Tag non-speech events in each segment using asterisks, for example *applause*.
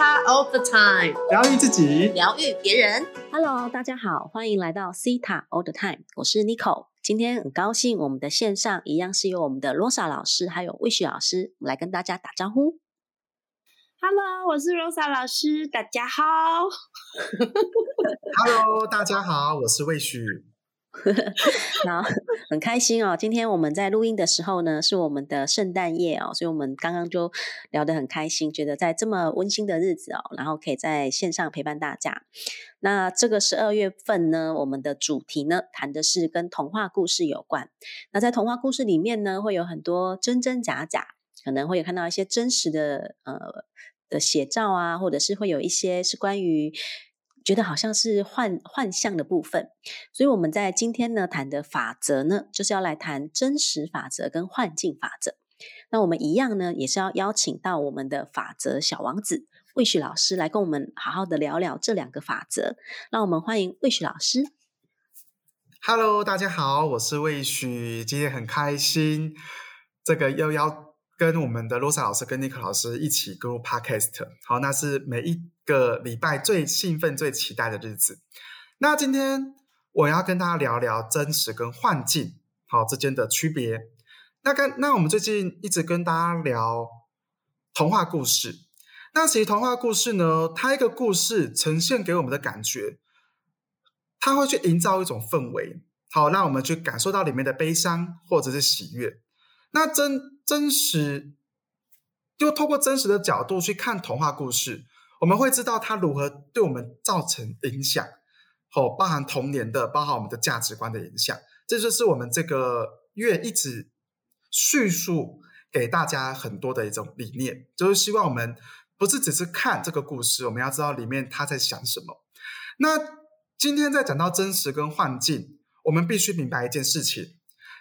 Cita all the time，疗愈自己，疗愈别人。Hello，大家好，欢迎来到 Cita All the Time，我是 Nico。今天很高兴，我们的线上一样是由我们的 Rosa 老师还有 Wish 老师来跟大家打招呼。Hello，我是 Rosa 老师，大家好。*laughs* Hello，大家好，我是魏许。*laughs* 然后很开心哦，今天我们在录音的时候呢，是我们的圣诞夜哦，所以我们刚刚就聊得很开心，觉得在这么温馨的日子哦，然后可以在线上陪伴大家。那这个十二月份呢，我们的主题呢，谈的是跟童话故事有关。那在童话故事里面呢，会有很多真真假假，可能会有看到一些真实的呃的写照啊，或者是会有一些是关于。觉得好像是幻幻象的部分，所以我们在今天呢谈的法则呢，就是要来谈真实法则跟幻境法则。那我们一样呢，也是要邀请到我们的法则小王子魏旭老师来跟我们好好的聊聊这两个法则。让我们欢迎魏旭老师。Hello，大家好，我是魏旭，今天很开心，这个又要跟我们的罗莎老师跟尼克老师一起录 Podcast，好，那是每一个礼拜最兴奋、最期待的日子。那今天我要跟大家聊聊真实跟幻境好之间的区别。那跟那我们最近一直跟大家聊童话故事，那其实童话故事呢，它一个故事呈现给我们的感觉。它会去营造一种氛围，好让我们去感受到里面的悲伤或者是喜悦。那真真实，就透过真实的角度去看童话故事，我们会知道它如何对我们造成影响，哦，包含童年的，包含我们的价值观的影响。这就是我们这个月一直叙述给大家很多的一种理念，就是希望我们不是只是看这个故事，我们要知道里面他在想什么。那今天在讲到真实跟幻境，我们必须明白一件事情，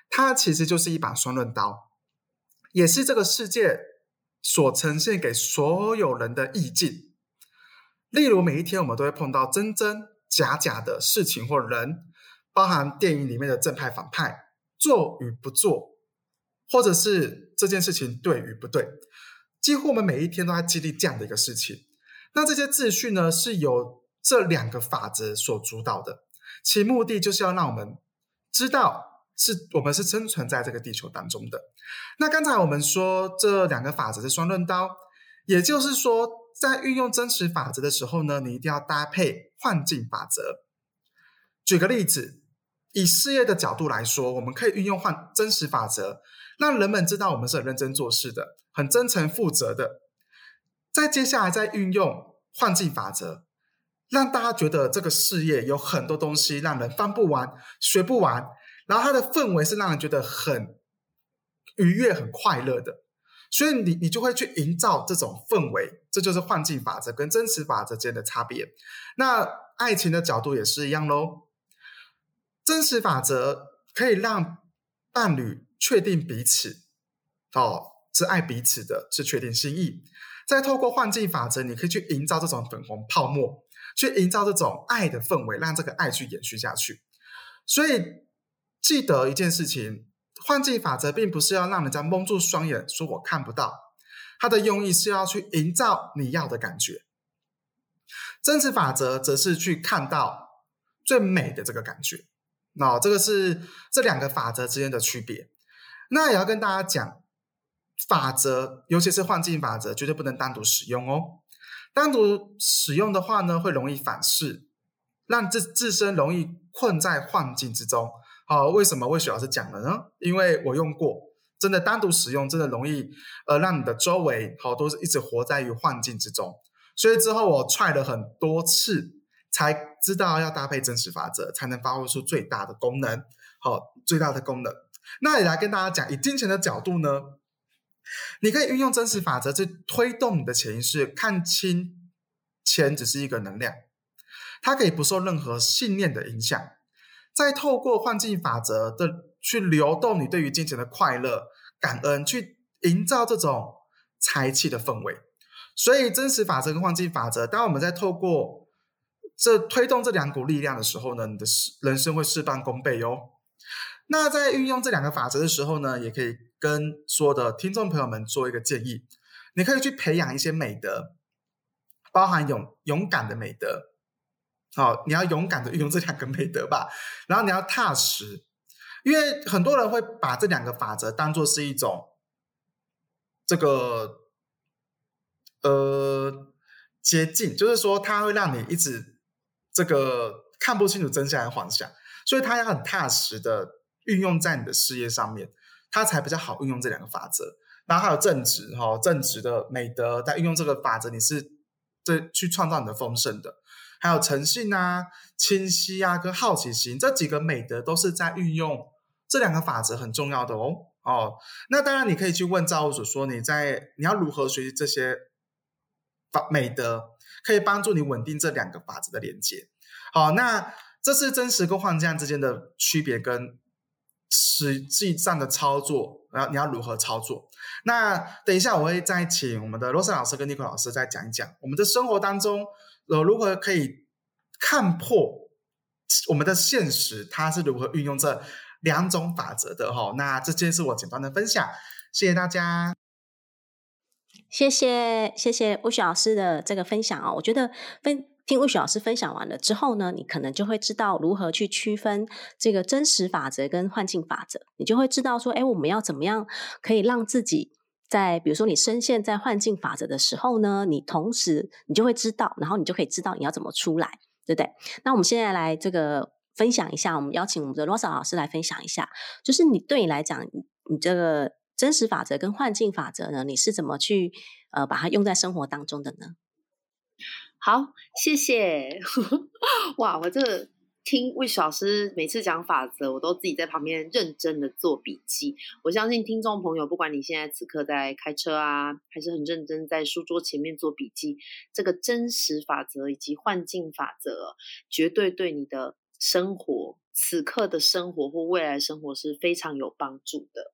它其实就是一把双刃刀，也是这个世界所呈现给所有人的意境。例如，每一天我们都会碰到真真假假的事情或人，包含电影里面的正派反派，做与不做，或者是这件事情对与不对，几乎我们每一天都在经历这样的一个事情。那这些秩序呢，是由这两个法则所主导的，其目的就是要让我们知道是我们是生存在这个地球当中的。那刚才我们说这两个法则是双刃刀，也就是说，在运用真实法则的时候呢，你一定要搭配幻境法则。举个例子，以事业的角度来说，我们可以运用幻真实法则，让人们知道我们是很认真做事的，很真诚负责的。在接下来再运用幻境法则。让大家觉得这个事业有很多东西让人翻不完、学不完，然后它的氛围是让人觉得很愉悦、很快乐的，所以你你就会去营造这种氛围，这就是幻境法则跟真实法则间的差别。那爱情的角度也是一样喽，真实法则可以让伴侣确定彼此，哦，是爱彼此的，是确定心意。再透过幻境法则，你可以去营造这种粉红泡沫。去营造这种爱的氛围，让这个爱去延续下去。所以记得一件事情：幻境法则并不是要让人家蒙住双眼，说我看不到。它的用意是要去营造你要的感觉。真实法则则是去看到最美的这个感觉。那、哦、这个是这两个法则之间的区别。那也要跟大家讲，法则，尤其是幻境法则，绝对不能单独使用哦。单独使用的话呢，会容易反噬，让自自身容易困在幻境之中。好、哦，为什么魏雪老师讲了呢？因为我用过，真的单独使用，真的容易呃让你的周围好、哦、都是一直活在于幻境之中。所以之后我踹了很多次，才知道要搭配真实法则，才能发挥出最大的功能。好、哦，最大的功能。那也来跟大家讲，以金钱的角度呢？你可以运用真实法则去推动你的潜意识，看清钱只是一个能量，它可以不受任何信念的影响，再透过幻境法则的去流动你对于金钱的快乐、感恩，去营造这种财气的氛围。所以，真实法则跟幻境法则，当我们在透过这推动这两股力量的时候呢，你的人生会事半功倍哦。那在运用这两个法则的时候呢，也可以跟所有的听众朋友们做一个建议，你可以去培养一些美德，包含勇勇敢的美德。好，你要勇敢的运用这两个美德吧，然后你要踏实，因为很多人会把这两个法则当做是一种这个呃捷径，就是说它会让你一直这个看不清楚真相和幻想，所以它要很踏实的运用在你的事业上面，它才比较好运用这两个法则。然后还有正直哈，正直的美德，在运用这个法则，你是这去创造你的丰盛的。还有诚信啊、清晰啊、跟好奇心这几个美德，都是在运用这两个法则很重要的哦。哦，那当然你可以去问造物主说，你在你要如何学习这些法美德，可以帮助你稳定这两个法则的连接。好，那这是真实跟幻象之间的区别跟实际上的操作，然后你要如何操作？那等一下我会再请我们的罗森老师跟尼克老师再讲一讲我们的生活当中。呃，如何可以看破我们的现实？它是如何运用这两种法则的？哈，那这件是我简单的分享，谢谢大家。谢谢谢谢吴雪老师的这个分享哦。我觉得分听吴雪老师分享完了之后呢，你可能就会知道如何去区分这个真实法则跟幻境法则，你就会知道说，哎，我们要怎么样可以让自己。在比如说你深陷在幻境法则的时候呢，你同时你就会知道，然后你就可以知道你要怎么出来，对不对？那我们现在来这个分享一下，我们邀请我们的罗莎老师来分享一下，就是你对你来讲，你这个真实法则跟幻境法则呢，你是怎么去呃把它用在生活当中的呢？好，谢谢。*laughs* 哇，我这。听魏老师每次讲法则，我都自己在旁边认真的做笔记。我相信听众朋友，不管你现在此刻在开车啊，还是很认真在书桌前面做笔记，这个真实法则以及幻境法则，绝对对你的生活。此刻的生活或未来生活是非常有帮助的。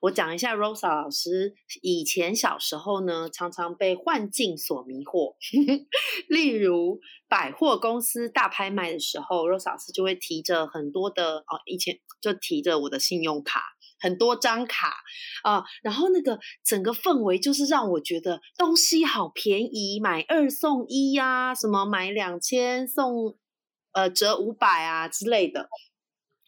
我讲一下，Rosa 老师以前小时候呢，常常被幻境所迷惑。*laughs* 例如百货公司大拍卖的时候，Rosa 老师就会提着很多的哦，以前就提着我的信用卡，很多张卡啊，然后那个整个氛围就是让我觉得东西好便宜，买二送一呀，什么买两千送。呃，折五百啊之类的，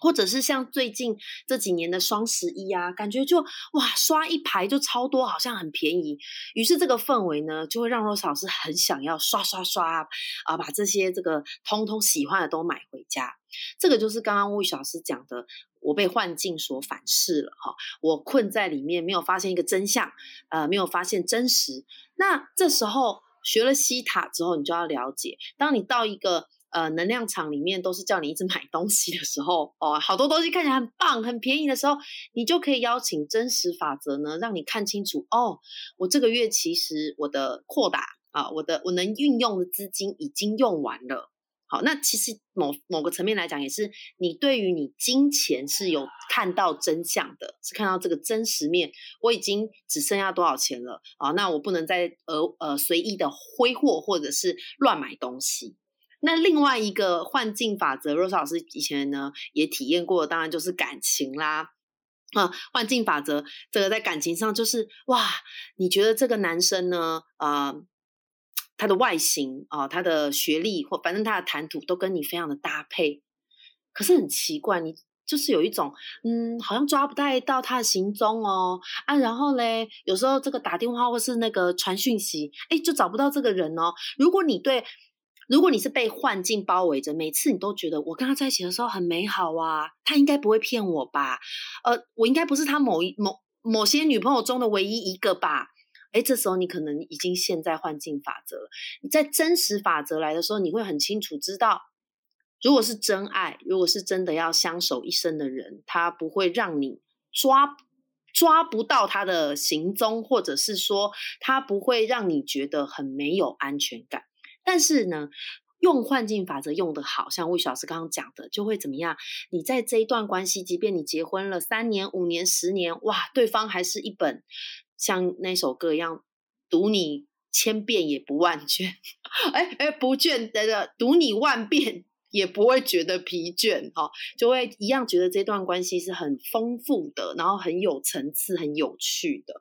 或者是像最近这几年的双十一啊，感觉就哇刷一排就超多，好像很便宜。于是这个氛围呢，就会让若老师很想要刷刷刷啊，把这些这个通通喜欢的都买回家。这个就是刚刚魏老师讲的，我被幻境所反噬了哈，我困在里面，没有发现一个真相，呃，没有发现真实。那这时候学了西塔之后，你就要了解，当你到一个。呃，能量场里面都是叫你一直买东西的时候，哦，好多东西看起来很棒、很便宜的时候，你就可以邀请真实法则呢，让你看清楚哦，我这个月其实我的扩大啊，我的我能运用的资金已经用完了。好，那其实某某个层面来讲，也是你对于你金钱是有看到真相的，是看到这个真实面。我已经只剩下多少钱了啊？那我不能再呃呃随意的挥霍或者是乱买东西。那另外一个幻境法则，若老师以前呢也体验过，当然就是感情啦。啊，幻境法则这个在感情上就是哇，你觉得这个男生呢，啊，他的外形啊，他的学历或反正他的谈吐都跟你非常的搭配，可是很奇怪，你就是有一种嗯，好像抓不太到他的行踪哦啊，然后嘞，有时候这个打电话或是那个传讯息，哎，就找不到这个人哦。如果你对如果你是被幻境包围着，每次你都觉得我跟他在一起的时候很美好啊，他应该不会骗我吧？呃，我应该不是他某一某某些女朋友中的唯一一个吧？哎，这时候你可能已经陷在幻境法则了。你在真实法则来的时候，你会很清楚知道，如果是真爱，如果是真的要相守一生的人，他不会让你抓抓不到他的行踪，或者是说他不会让你觉得很没有安全感。但是呢，用幻境法则用的好，像魏老师刚刚讲的，就会怎么样？你在这一段关系，即便你结婚了三年、五年、十年，哇，对方还是一本像那首歌一样，读你千遍也不万卷，*laughs* 哎哎，不倦的读你万遍也不会觉得疲倦，哈，就会一样觉得这段关系是很丰富的，然后很有层次、很有趣的。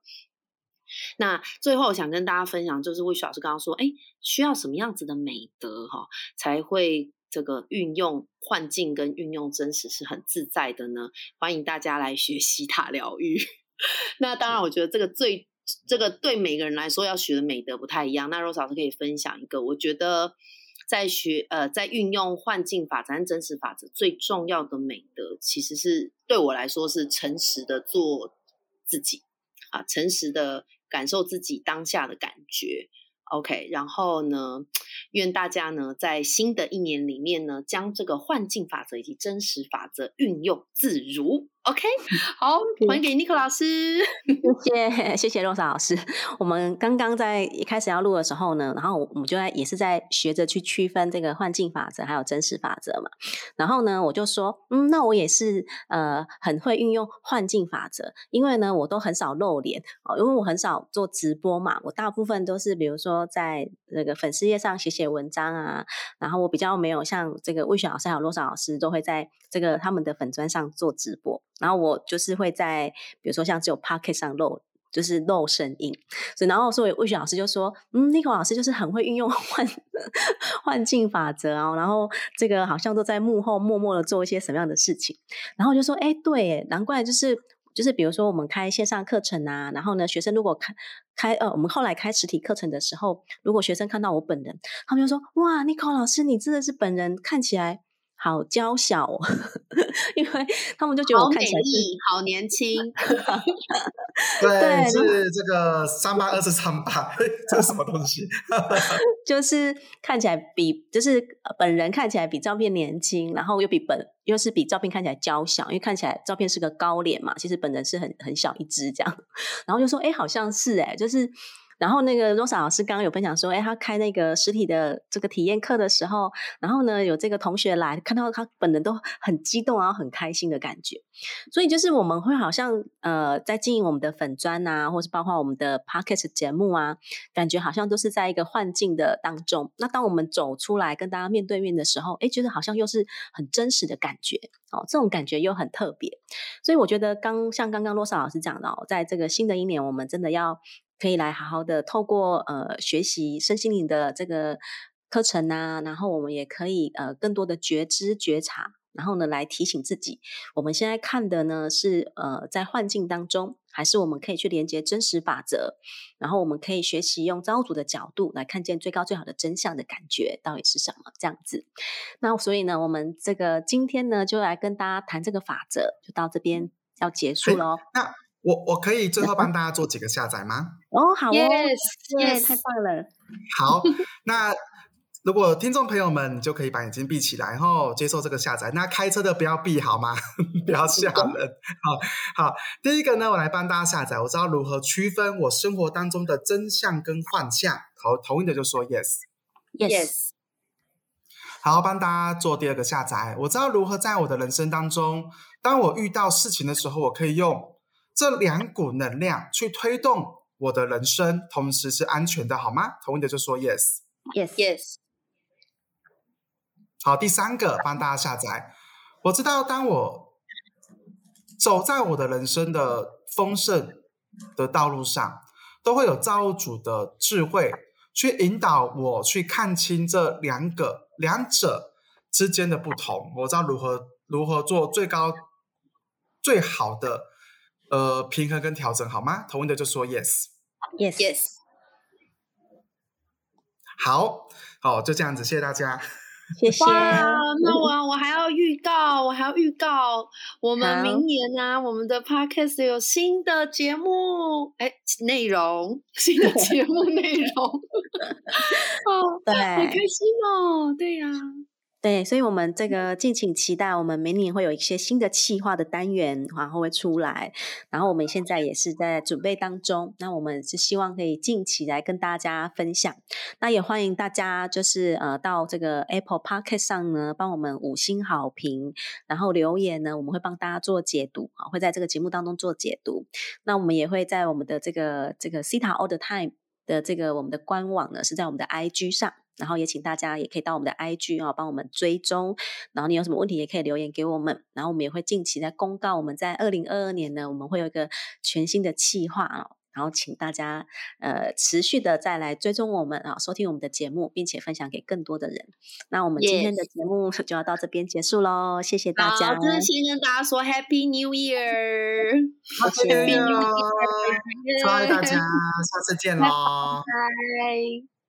那最后想跟大家分享，就是魏旭老师刚刚说，哎，需要什么样子的美德哈，才会这个运用幻境跟运用真实是很自在的呢？欢迎大家来学习塔疗愈。*laughs* 那当然，我觉得这个最这个对每个人来说要学的美德不太一样。那 Rose 老师可以分享一个，我觉得在学呃在运用幻境法则、真实法则最重要的美德，其实是对我来说是诚实的做自己啊，诚实的感受自己当下的感觉。OK，然后呢，愿大家呢在新的一年里面呢，将这个幻境法则以及真实法则运用自如。OK，好，还给 Nico 老师。谢谢，*laughs* 谢谢洛莎老师。我们刚刚在一开始要录的时候呢，然后我们就在也是在学着去区分这个幻境法则还有真实法则嘛。然后呢，我就说，嗯，那我也是呃很会运用幻境法则，因为呢，我都很少露脸哦，因为我很少做直播嘛，我大部分都是比如说在那个粉丝页上写写文章啊，然后我比较没有像这个魏雪老师还有洛莎老师都会在这个他们的粉砖上做直播。然后我就是会在，比如说像只有 p o c k e t 上露，就是露声音。所以然后所以魏雪老师就说，嗯，Nico 老师就是很会运用幻幻境法则哦。然后这个好像都在幕后默默的做一些什么样的事情。然后就说，哎，对，难怪就是就是比如说我们开线上课程啊，然后呢，学生如果开开呃，我们后来开实体课程的时候，如果学生看到我本人，他们就说，哇 Nicole 老师，你真的是本人看起来。好娇小，*laughs* 因为他们就觉得我看起来好年轻。*laughs* 对，是这个三八二十三八，*laughs* 这是什么东西？就是看起来比，就是本人看起来比照片年轻，然后又比本又是比照片看起来娇小，因为看起来照片是个高脸嘛，其实本人是很很小一只这样。然后就说，哎，好像是哎，就是。然后那个 Rosa 老师刚刚有分享说，哎，他开那个实体的这个体验课的时候，然后呢有这个同学来看到他本人都很激动，然后很开心的感觉。所以就是我们会好像呃在经营我们的粉砖啊，或是包括我们的 Podcast 节目啊，感觉好像都是在一个幻境的当中。那当我们走出来跟大家面对面的时候，哎，觉得好像又是很真实的感觉哦，这种感觉又很特别。所以我觉得刚像刚刚 Rosa 老师讲的，哦，在这个新的一年，我们真的要。可以来好好的透过呃学习身心灵的这个课程啊，然后我们也可以呃更多的觉知觉察，然后呢来提醒自己，我们现在看的呢是呃在幻境当中，还是我们可以去连接真实法则，然后我们可以学习用造物主的角度来看见最高最好的真相的感觉到底是什么这样子。那所以呢，我们这个今天呢就来跟大家谈这个法则，就到这边要结束喽。那我我可以最后帮大家做几个下载吗？哦，好哦，耶，太棒了。好，*laughs* 那如果听众朋友们就可以把眼睛闭起来，然后接受这个下载。那开车的不要闭好吗？*laughs* 不要吓人。*laughs* 好好，第一个呢，我来帮大家下载。我知道如何区分我生活当中的真相跟幻象。好，同意的就说 yes，yes。好，帮大家做第二个下载。我知道如何在我的人生当中，当我遇到事情的时候，我可以用。这两股能量去推动我的人生，同时是安全的，好吗？同意的就说 yes，yes，yes。好，第三个帮大家下载。我知道，当我走在我的人生的丰盛的道路上，都会有造物主的智慧去引导我去看清这两个两者之间的不同。我知道如何如何做最高最好的。呃，平衡跟调整好吗？同意的就说 yes，yes，yes。好，好，就这样子，谢谢大家，谢谢。那我我还要预告，我还要预告，我们明年呢，我们的 podcast 有新的节目，哎，内容，*laughs* 新的节目内容，*laughs* 哦，对，好开心哦，对呀。对，所以，我们这个敬请期待，我们明年会有一些新的企划的单元，然后会出来。然后，我们现在也是在准备当中。那我们是希望可以近期来跟大家分享。那也欢迎大家，就是呃，到这个 Apple Podcast 上呢，帮我们五星好评，然后留言呢，我们会帮大家做解读啊，会在这个节目当中做解读。那我们也会在我们的这个这个 Cita All the Time 的这个我们的官网呢，是在我们的 IG 上。然后也请大家也可以到我们的 IG 啊，帮我们追踪。然后你有什么问题也可以留言给我们。然后我们也会近期在公告，我们在二零二二年呢，我们会有一个全新的计划哦，然后请大家呃持续的再来追踪我们啊，收听我们的节目，并且分享给更多的人。那我们今天的节目就要到这边结束喽，谢谢大家。真的先跟大家说 Happy New Year，*laughs* 谢谢，祝 *laughs* 大家下次见喽，拜。